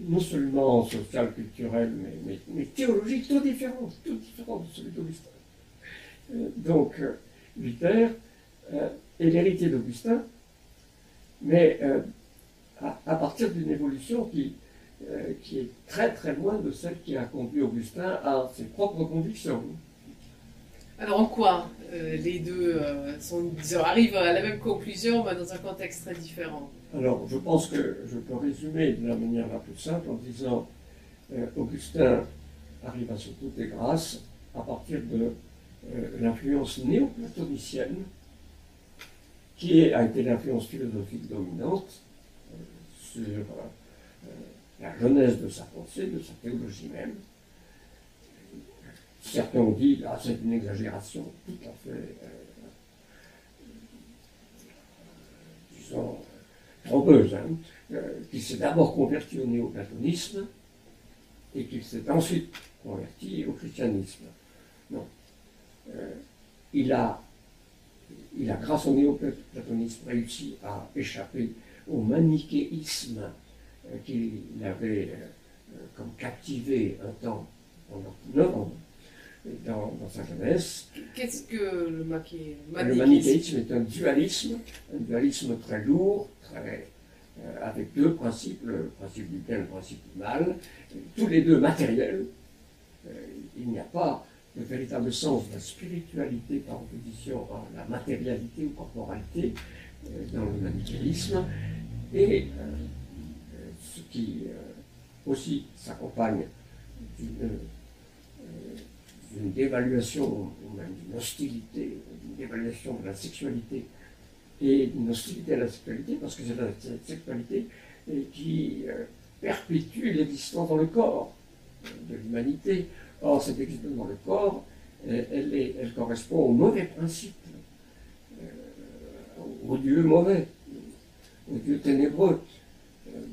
non seulement social, culturel, mais, théologique, tout différent, tout différent de celui d'Augustin. Euh, donc, Luther euh, est l'héritier d'Augustin, mais à, partir d'une évolution qui, qui est très très loin de celle qui a conduit Augustin à ses propres convictions. Alors en quoi euh, les deux euh, sont, disons, arrivent à la même conclusion, mais dans un contexte très différent? Alors, je pense que je peux résumer de la manière la plus simple en disant euh, Augustin arrive à ce toutes les grâces à partir de l'influence néoplatonicienne qui a été l'influence philosophique dominante sur la jeunesse de sa pensée, de sa théologie même. Certains ont dit, ah, c'est une exagération tout à fait, euh, disons, trompeuse, hein, euh, qu'il s'est d'abord converti au néoplatonisme et qu'il s'est ensuite converti au christianisme. Non. Euh, il, a, il a, grâce au néoplatonisme, réussi à échapper au manichéisme qu'il avait comme captivé un temps pendant neuf ans dans, sa jeunesse. Qu'est-ce que le manichéisme Le manichéisme? est un dualisme, un dualisme très lourd, très, euh, avec deux principes, le principe du bien et le principe du mal, tous les deux matériels. Euh, il n'y a pas de véritable sens de la spiritualité par opposition à la matérialité ou corporalité euh, dans le manichéisme. Et ce qui aussi s'accompagne d'une dévaluation, ou même d'une hostilité, d'une dévaluation de la sexualité et d'une hostilité à la sexualité, parce que c'est la sexualité qui euh, perpétue l'existence dans le corps de l'humanité. Or, cette existence dans le corps, elle, est, elle correspond au mauvais principe, euh, au Dieu mauvais, au Dieu ténébreux.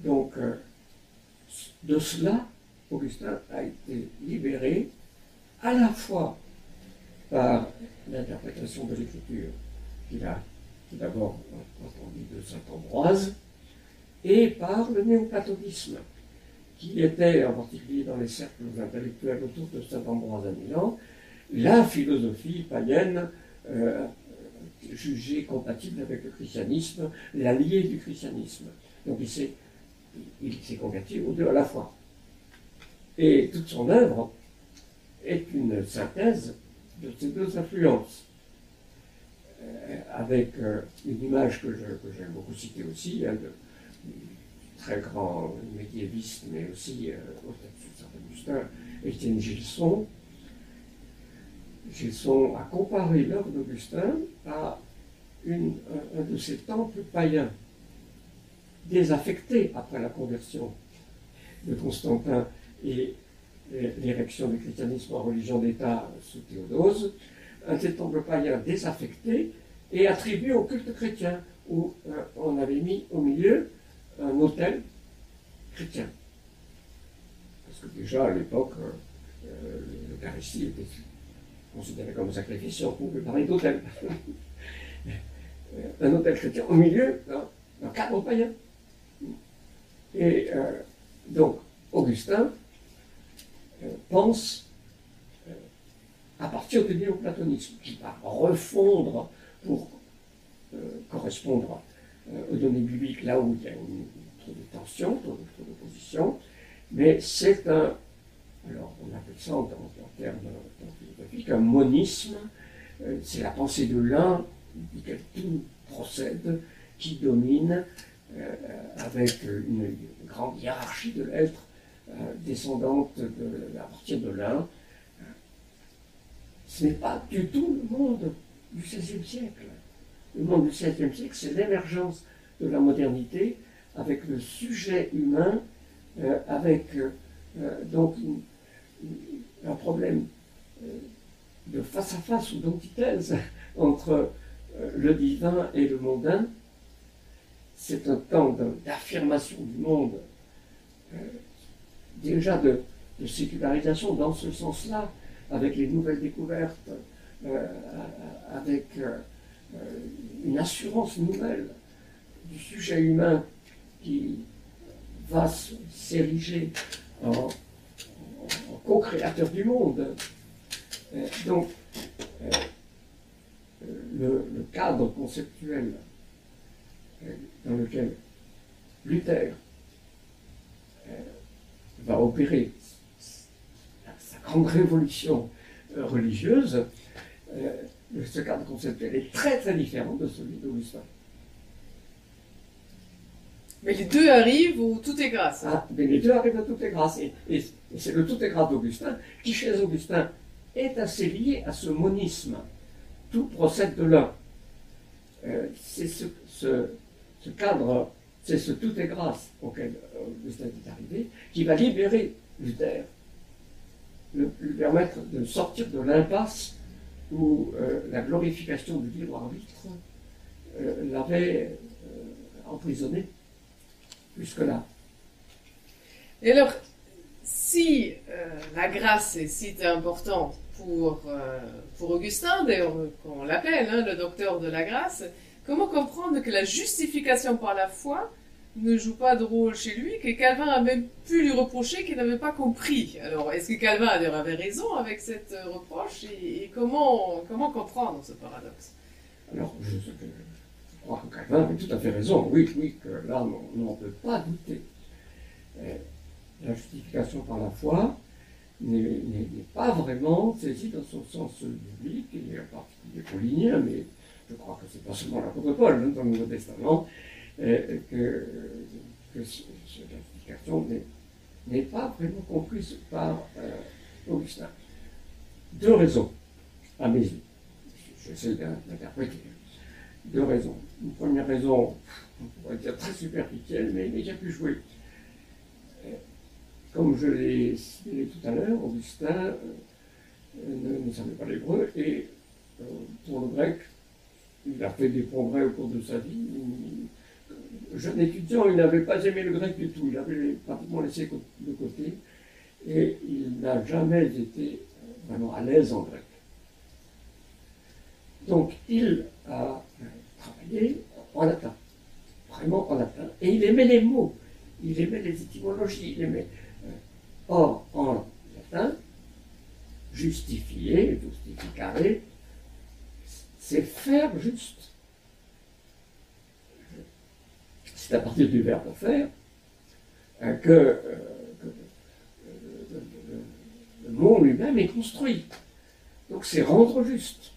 Donc, euh, de cela, Augustin a été libéré à la fois par l'interprétation de l'écriture qu'il a d'abord entendu de saint Ambroise, et par le néoplatonisme, qui était, en particulier dans les cercles intellectuels autour de saint Ambroise à Milan, la philosophie païenne euh, jugée compatible avec le christianisme, l'allié du christianisme. Donc il s'est, il s'est converti aux deux à la fois. Et toute son œuvre est une synthèse de ces deux influences. Euh, avec euh, une image que, j'aime beaucoup citer aussi, de, très grand médiéviste, mais aussi euh, au de Saint-Augustin, Étienne Gilson. Gilson a comparé l'œuvre d'Augustin à un, de ces temples païens, désaffectés après la conversion de Constantin et l'érection du christianisme en religion d'État sous Théodose, un temple païen désaffecté et attribué au culte chrétien, où euh, on avait mis au milieu un autel chrétien. Parce que déjà à l'époque, euh, euh, l'Eucharistie était considérée comme un sacrifice, on pouvait parler d'autel. un autel chrétien au milieu d'un cadre païen. Et donc, Augustin euh, pense euh, à partir du néoplatonisme, qui va refondre pour euh, correspondre aux données bibliques là où il y a une, trop de tension, trop d'opposition, mais c'est un, alors on appelle ça en, termes philosophiques, un monisme, c'est la pensée de l'un, duquel tout procède, qui domine, avec une grande hiérarchie de l'être euh, descendante de, à partir de l'un. Ce n'est pas du tout le monde du XVIe siècle. Le monde du XVIe siècle, c'est l'émergence de la modernité avec le sujet humain, euh, avec euh, donc un problème de face à face ou d'antithèse entre le divin et le mondain. C'est un temps d'affirmation du monde déjà de, sécularisation dans ce sens-là, avec les nouvelles découvertes, euh, avec euh, euh, une assurance nouvelle du sujet humain qui va s'ériger en, co-créateur du monde. donc, le, cadre conceptuel dans lequel Luther va opérer sa grande révolution euh, religieuse, ce cadre conceptuel est très très différent de celui d'Augustin. Mais les deux arrivent où tout est grâce. Ah, mais les deux arrivent à tout est grâce. Et, c'est le tout est grâce d'Augustin qui, chez Augustin, est assez lié à ce monisme. Tout procède de l'un. Euh, c'est ce, ce, cadre, c'est ce tout est grâce auquel Augustin est arrivé, qui va libérer Luther, lui permettre de sortir de l'impasse où euh, la glorification du libre arbitre euh, l'avait emprisonné jusque-là. Et alors, si euh, la grâce est si importante pour, euh, pour Augustin, d'ailleurs on l'appelle hein, le docteur de la grâce, comment comprendre que la justification par la foi ne joue pas de rôle chez lui, que Calvin a même pu lui reprocher qu'il n'avait pas compris. Alors, est-ce que Calvin avait raison avec cette euh, reproche et, comment, comment comprendre ce paradoxe? Alors, je, crois que Calvin avait tout à fait raison. Oui, oui, que là, on n'en peut pas douter. Euh, la justification par la foi n'est pas vraiment saisie dans son sens biblique, et en particulier paulinien, mais je crois que c'est pas seulement l'apôtre Paul dans le Nouveau Testament, euh, que, que cette n'est pas vraiment comprise par euh, Augustin. Deux raisons, à mes yeux. J'essaie d'interpréter. Deux raisons. Une première raison, on pourrait dire très superficielle, mais, mais qui a pu jouer. Comme je l'ai cité tout à l'heure, Augustin euh, ne, savait pas l'hébreu et euh, pour le grec, il a fait des progrès au cours de sa vie. Jeune étudiant, il n'avait pas aimé le grec du tout, il avait pratiquement laissé de côté. Et il n'a jamais été vraiment à l'aise en grec. Donc il a travaillé en latin, vraiment en latin, et il aimait les mots, il aimait les étymologies, il aimait Or, en latin, justifier, justificare, c'est faire juste. C'est à partir du verbe faire euh, que, euh, le, mot lui-même est construit. Donc c'est rendre juste.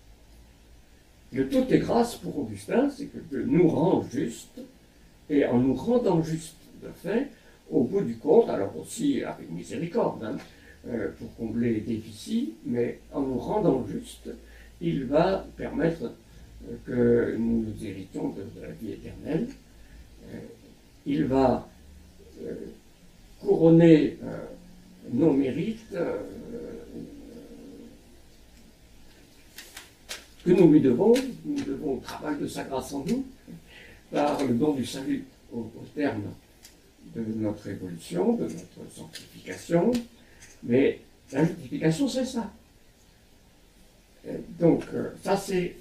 Le tout est grâce pour Augustin, c'est que Dieu nous rend juste, et en nous rendant juste de fait, au bout du compte, alors aussi avec miséricorde, hein, euh, pour combler les déficits, mais en nous rendant juste, il va permettre euh, que nous héritions de, la vie éternelle. Euh, il va couronner nos mérites que nous lui devons, nous devons au travail de sa grâce en nous, par le don du salut au terme de notre évolution, de notre sanctification, mais la justification, c'est ça. donc, euh, ça, c'est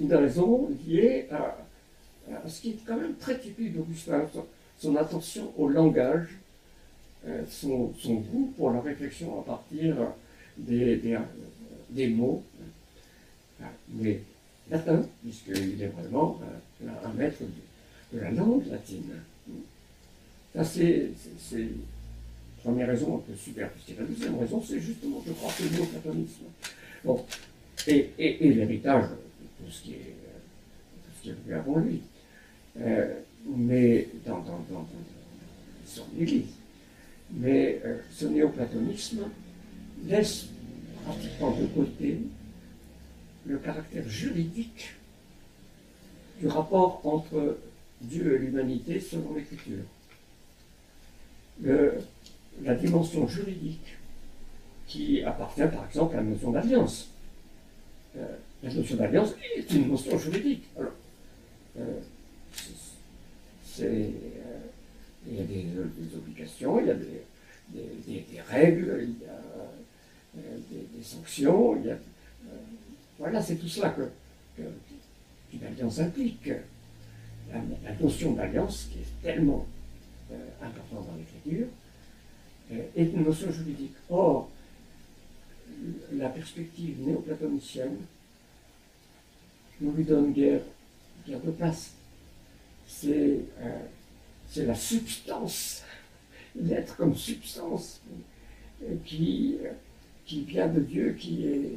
une raison liée à, ce qui est quand même très typique d'Augustin, son, attention au langage, euh, son, goût pour la réflexion à partir des, mots, mais latin, puisqu'il est vraiment un, maître de la langue latine. Ça, c'est la première raison un peu superficielle. La deuxième raison, c'est justement, je crois, que le néoplatonisme. Bon, et, et, l'héritage de tout ce qui est, tout ce qui est venu avant lui. Euh, mais dans, son église. Mais euh, ce néoplatonisme laisse pratiquement de côté le caractère juridique du rapport entre Dieu et l'humanité selon l'Écriture la dimension juridique qui appartient par exemple à la notion d'alliance. Euh, la notion d'alliance est une notion juridique. Alors, euh, il y a des, obligations, il y a des, règles, il y a des, sanctions, il y a, voilà, c'est tout cela que, qu'une alliance implique. La, notion d'alliance qui est tellement euh, important dans l'écriture, euh, est une notion juridique. Or, la perspective néoplatonicienne ne lui donne guère, guère de place. C'est euh, la substance, l'être comme substance qui, qui vient de Dieu, qui est,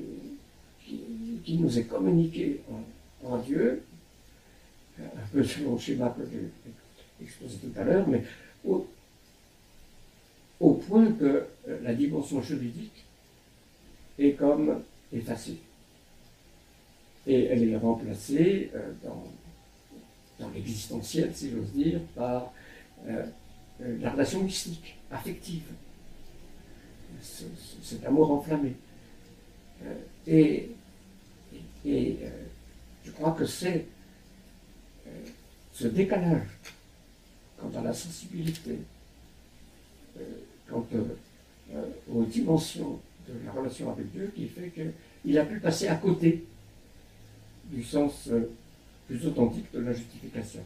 qui, nous est communiqué en, Dieu, un peu selon le schéma que j'ai exposé tout à l'heure, mais au, au point que la dimension juridique est comme effacée. Et elle est remplacée euh, dans, dans l'existentiel, si j'ose dire, par euh, euh, la relation mystique, affective, cet amour enflammé. et, et je crois que c'est ce décalage quant à la sensibilité, quant aux dimensions de la relation avec Dieu qui fait qu'il a pu passer à côté du sens euh, plus authentique de la justification,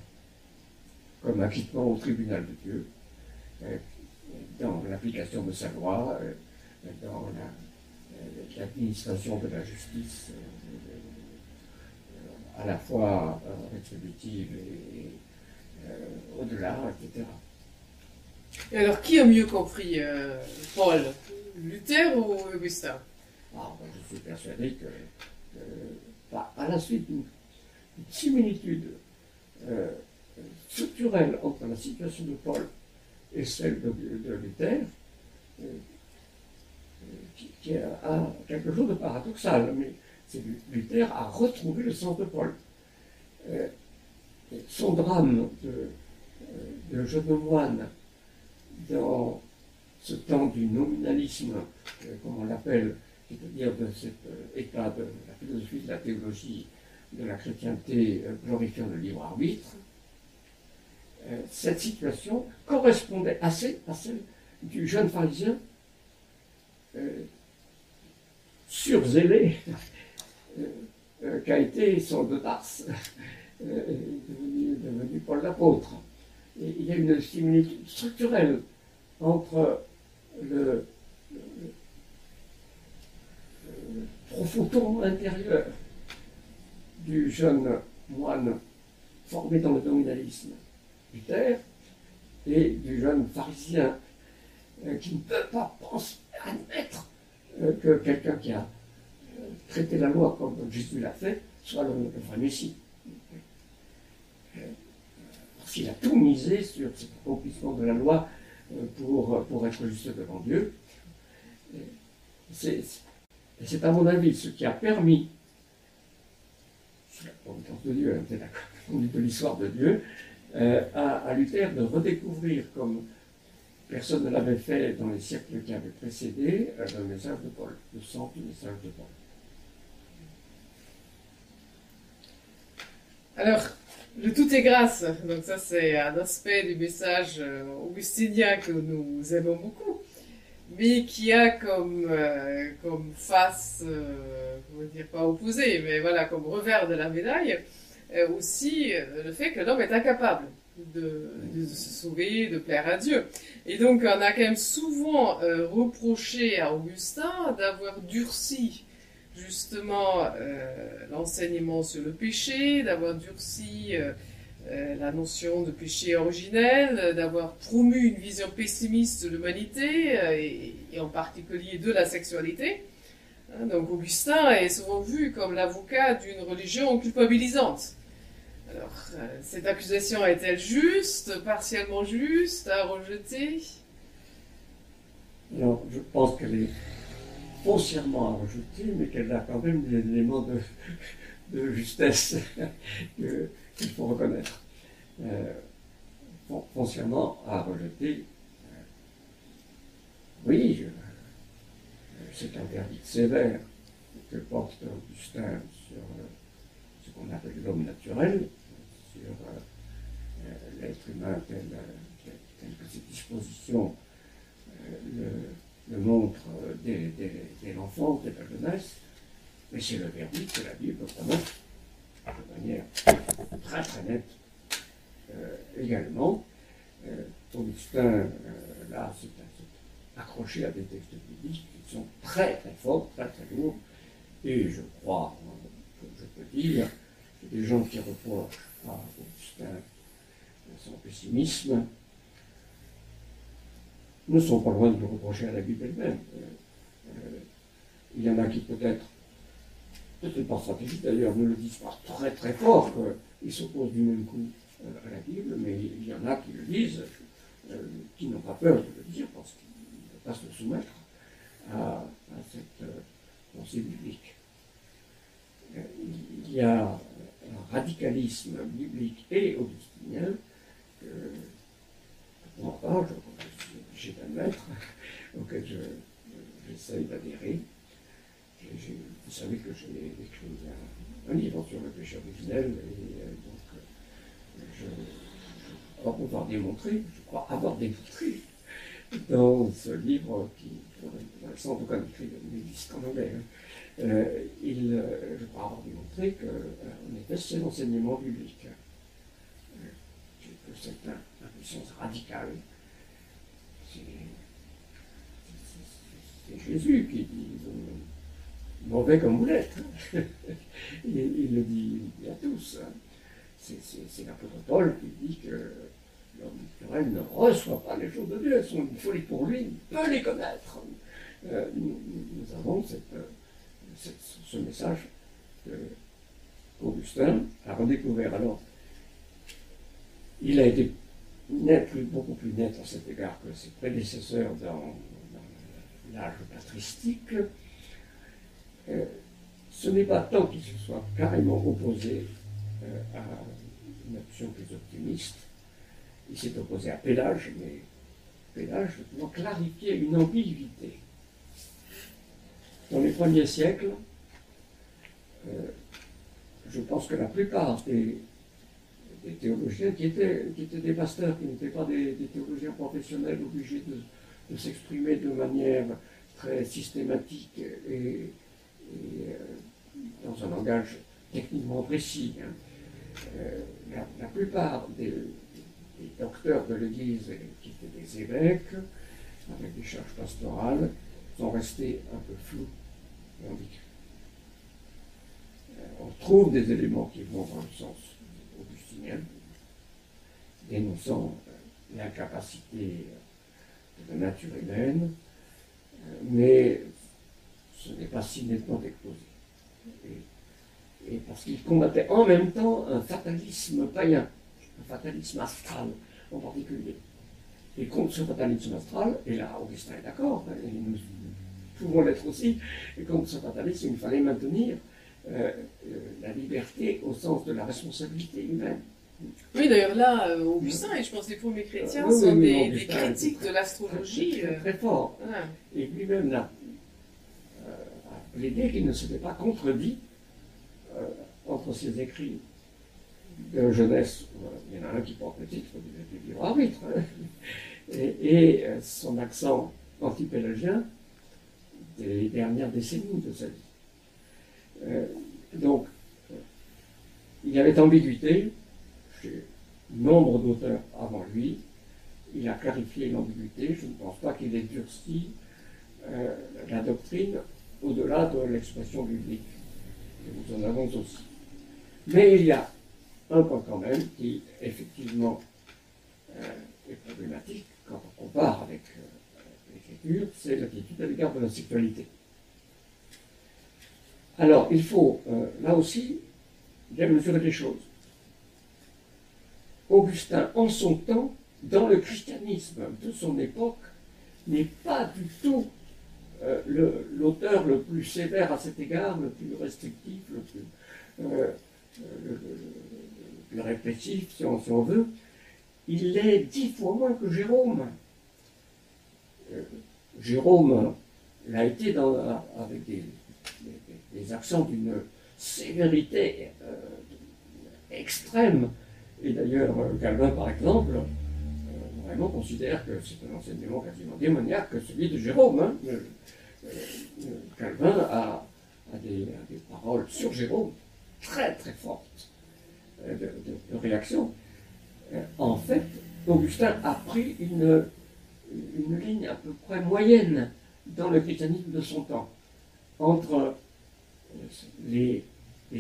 comme acquittement au tribunal de Dieu, euh, dans l'application de sa loi, euh, dans l'administration de la justice, à la fois rétributive et au-delà, etc. Et alors, qui a mieux compris Paul Luther ou Augustin? Ah, ben, Je suis persuadé que à la suite d'une similitude euh, structurelle entre la situation de Paul et celle de, Luther, euh, qui, a, quelque chose de paradoxal, mais c'est Luther a retrouvé le sens de Paul. Euh, son drame de, de, jeune moine dans ce temps du nominalisme, comme on l'appelle, c'est-à-dire de cet état de la philosophie de la théologie de la chrétienté euh, glorifiant le libre arbitre, euh, cette situation correspondait assez à celle du jeune pharisien euh, surzélé qu'a été son de Tarse, devenu, Paul l'apôtre. il y a une similitude structurelle entre le profond tourment intérieur du jeune moine formé dans le nominalisme Luther et du jeune pharisien euh, qui ne peut pas penser, admettre euh, que quelqu'un qui a euh, traité la loi comme Jésus l'a fait soit le, vrai Messie. Parce qu'il a tout misé sur cet accomplissement de la loi pour, pour être juste devant Dieu. C'est à mon avis ce qui a permis, la providence de Dieu, hein, de l'histoire de Dieu, euh, à, Luther de redécouvrir, comme personne ne l'avait fait dans les siècles qui avaient précédé, euh, le message de Paul, le sens du message de Paul. Alors, le tout est grâce. Donc ça, c'est un aspect du message euh, augustinien que nous aimons beaucoup mais qui a comme, euh, comme face, euh, comment dire, pas opposée, mais voilà, comme revers de la médaille, euh, aussi euh, le fait que l'homme est incapable de, de, se sauver, de plaire à Dieu. Et donc, on a quand même souvent euh, reproché à Augustin d'avoir durci justement l'enseignement sur le péché, d'avoir durci la notion de péché originel, euh, d'avoir promu une vision pessimiste de l'humanité euh, et, en particulier de la sexualité. Hein, donc Augustin est souvent vu comme l'avocat d'une religion culpabilisante. Alors, cette accusation est-elle juste, partiellement juste, à rejeter? Alors, je pense qu'elle est foncièrement à rejeter, mais qu'elle a quand même des éléments de justesse qu'il faut reconnaître. Euh, à rejeter. Euh, oui, c'est un verdict sévère que porte Augustin sur euh, ce qu'on appelle l'homme naturel, sur euh, l'être humain tel, que ses dispositions le, montrent dès, l'enfance, dès la jeunesse, mais c'est le verdict que la Bible prononce de manière très très nette euh, également. Euh, Augustin, euh, là, c'est accroché à des textes bibliques qui sont très très forts, très très lourds, et je crois, je peux dire, que des gens qui reprochent à Augustin son pessimisme ne sont pas loin de le reprocher à la Bible elle-même. il y en a qui peut-être Peut-être pas stratégiques d'ailleurs ne le disent pas très très fort qu'ils s'opposent du même coup à la Bible, mais il y en a qui le disent, qui n'ont pas peur de le dire parce qu'ils ne peuvent pas se soumettre à, cette pensée biblique. Il y a un radicalisme biblique et augustinien que, pour ma part, je suis obligé d'admettre, auquel j'essaye d'adhérer. Vous savez que j'ai écrit un, livre sur le péché originel, et euh, donc euh, je, crois pouvoir démontrer, je crois avoir démontré dans ce livre qui, pour l'instant en tout cas, n'existe qu'en anglais, hein, euh, il, je crois avoir démontré qu'en effet, c'est l'enseignement biblique. que c'est une puissance radicale. C'est Jésus qui dit mauvais comme vous l'êtes. il, il, le dit à tous. Hein. C'est l'apôtre Paul qui dit que l'homme naturel ne reçoit pas les choses de Dieu, elles sont une folie pour lui, il peut les connaître. Euh, nous, avons ce message que Augustin a redécouvert. Alors, il a été net, beaucoup plus net à cet égard que ses prédécesseurs dans l'âge patristique. Euh, ce n'est pas tant qu'il se soit carrément opposé euh, à une option plus optimiste, il s'est opposé à Pélage, mais Pélage doit clarifier une ambiguïté. Dans les premiers siècles, euh, je pense que la plupart des, théologiens qui étaient, des pasteurs, qui n'étaient pas des, théologiens professionnels obligés de s'exprimer de manière très systématique et, et euh, dans un langage techniquement précis. Hein. Euh, la, plupart des, docteurs de l'Église qui étaient des évêques, avec des charges pastorales, sont restés un peu flous et ambiguës. Euh, on trouve des éléments qui vont dans le sens augustinien, dénonçant l'incapacité de la nature humaine, mais ce n'est pas si nettement exposé. Et, parce qu'il combattait en même temps un fatalisme païen, un fatalisme astral en particulier. Et contre ce fatalisme astral, et là Augustin est d'accord, hein, et nous pouvons l'être aussi, et contre ce fatalisme, il fallait maintenir euh, euh, la liberté au sens de la responsabilité humaine. Oui, d'ailleurs là, euh, Augustin, et je pense que les premiers chrétiens sont des, critiques de l'astrologie. Très, très, fort. Et lui-même là, l'idée qu'il ne s'était pas contredit euh, entre ses écrits de jeunesse, il y en a un qui porte le titre du livre arbitre, hein, et, euh, son accent anti-pélagien des dernières décennies de sa vie. Euh, donc, il y avait ambiguïté chez nombre d'auteurs avant lui. Il a clarifié l'ambiguïté. Je ne pense pas qu'il ait durci la doctrine au-delà de l'expression biblique. Et nous en avons aussi. Mais il y a un point quand même qui, effectivement, euh, est problématique quand on compare avec euh, l'écriture, c'est l'attitude à l'égard de la sexualité. Alors, il faut, euh, là aussi, bien mesurer les choses. Augustin, en son temps, dans le christianisme de son époque, n'est pas du tout euh, l'auteur le, plus sévère à cet égard, le plus restrictif, le plus, euh, le, répressif, si on, veut, il l'est dix fois moins que Jérôme. Euh, Jérôme l'a été avec des, accents d'une sévérité extrême. Et d'ailleurs, Calvin, par exemple, vraiment considère que c'est un enseignement quasiment démoniaque, celui de Jérôme. Hein. Euh, Calvin a, des, paroles sur Jérôme très très fortes euh, de, réaction. Euh, en fait, Augustin a pris une, ligne à peu près moyenne dans le christianisme de son temps, entre les,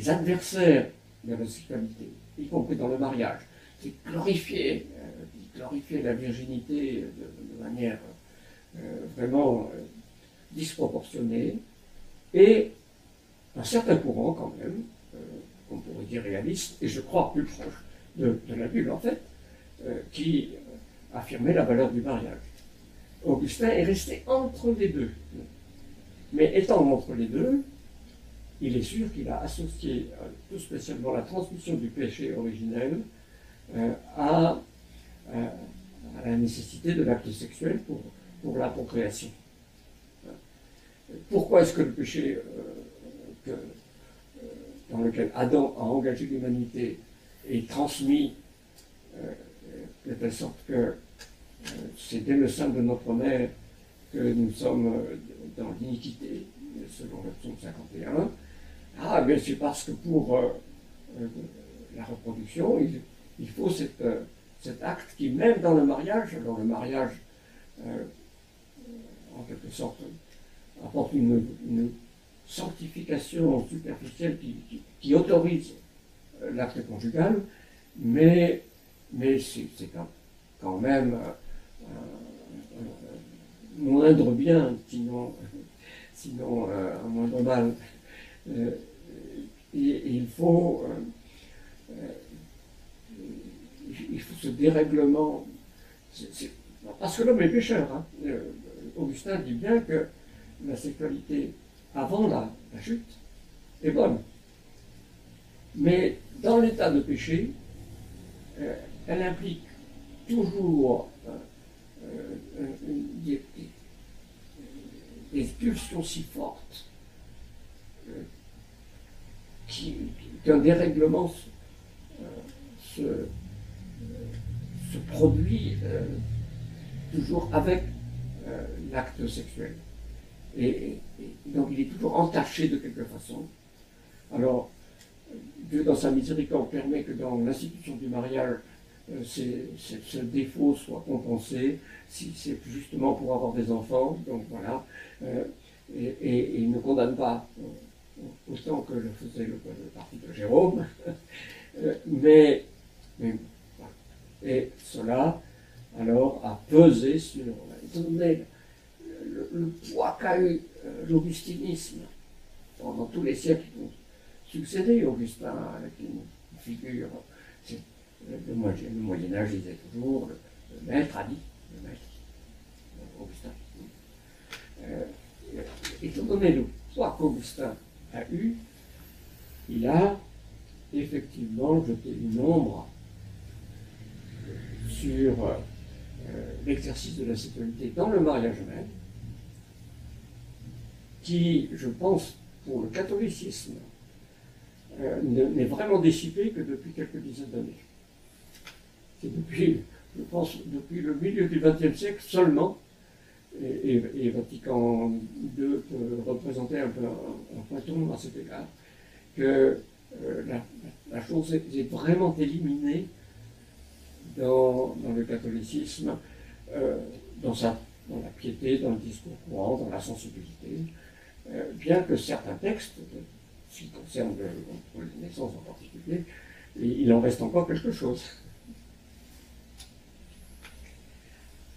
adversaires de la sexualité, y compris dans le mariage, qui glorifiaient, la virginité de, manière vraiment disproportionnée et un certain courant quand même, euh, qu'on pourrait dire réaliste, et je crois plus proche de, la Bible en fait, euh, qui affirmait la valeur du mariage. Augustin est resté entre les deux. Mais étant entre les deux, il est sûr qu'il a associé tout spécialement la transmission du péché originel à, la nécessité de l'acte sexuel pour, pour la procréation. Pourquoi est-ce que le péché euh, euh, dans lequel Adam a engagé l'humanité est transmis euh, de telle sorte que c'est dès le sein de notre mère que nous sommes dans l'iniquité, selon le psaume 51. Ah, bien c'est parce que pour la reproduction, il, faut cet acte qui, même dans le mariage, dans le mariage, en quelque sorte, apporte une, sanctification superficielle qui, autorise euh, l'acte conjugal, mais, mais c'est quand, même un, moindre bien, sinon, sinon euh, un moindre mal. Euh, il faut il faut ce dérèglement. parce que l'homme est pécheur. Hein. Augustin dit bien que la sexualité avant la, chute est bonne. Mais dans l'état de péché, euh, elle implique toujours euh, euh, des, pulsions si fortes qu'un dérèglement se, se, produit toujours avec l'acte sexuel. Et, donc il est toujours entaché de quelque façon. Alors, Dieu dans sa miséricorde permet que dans l'institution du mariage, euh, ce défaut soit compensé, si c'est justement pour avoir des enfants, donc voilà, euh, et, il ne condamne pas euh, autant que le faisait le, parti de Jérôme, mais et cela alors a pesé sur, étant le, poids qu'a eu euh, l'augustinisme pendant tous les siècles qui ont succédé, Augustin avec une figure, le, Moyen, Âge disait toujours, le, maître a dit, le maître, Augustin. Euh, étant donné le poids qu'Augustin a eu, il a effectivement jeté une ombre sur euh, l'exercice de la sexualité dans le mariage même, qui, je pense, pour le catholicisme, euh, n'est vraiment dissipé que depuis quelques dizaines d'années. C'est depuis, je pense, depuis le milieu du XXe siècle seulement, et, Vatican II peut représenter un peu un, tournant à cet égard, que euh, la, chose est, vraiment éliminée dans, le catholicisme, euh, dans, la piété, dans le discours courant, dans la sensibilité. Euh, bien que certains textes, ce qui concerne les naissances en particulier, il en reste encore quelque chose.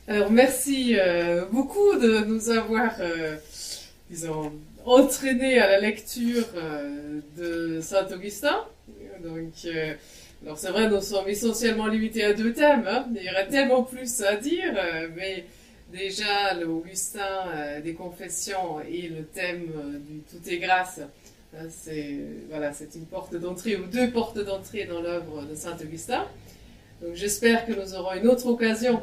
Alors merci euh, beaucoup de nous avoir, disons, entraînés à la lecture de Saint Augustin. Donc, alors c'est vrai, nous sommes essentiellement limités à deux thèmes. Hein. Il y aurait tellement plus à dire, mais Déjà, l'Augustin euh, des Confessions et le thème euh, du Tout est grâce, hein, c'est voilà, c'est une porte d'entrée ou deux portes d'entrée dans l'œuvre de Saint Augustin. Donc j'espère que nous aurons une autre occasion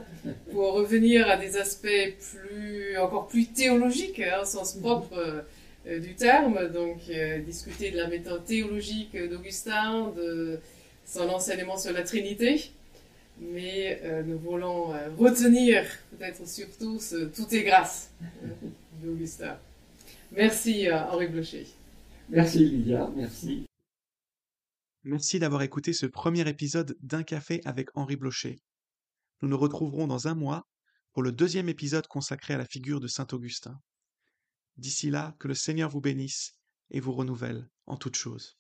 pour revenir à des aspects plus, encore plus théologiques, hein, au sens propre euh, du terme. Donc discuter de la méthode théologique d'Augustin, de son enseignement sur la Trinité mais euh, nous voulons euh, retenir peut-être surtout ce Tout est grâce euh, d'Augustin. Merci Henri Blocher. Merci Lydia, merci. Merci d'avoir écouté ce premier épisode d'Un café avec Henri Blocher. Nous nous retrouverons dans un mois pour le deuxième épisode consacré à la figure de Saint Augustin. D'ici là, que le Seigneur vous bénisse et vous renouvelle en toutes choses.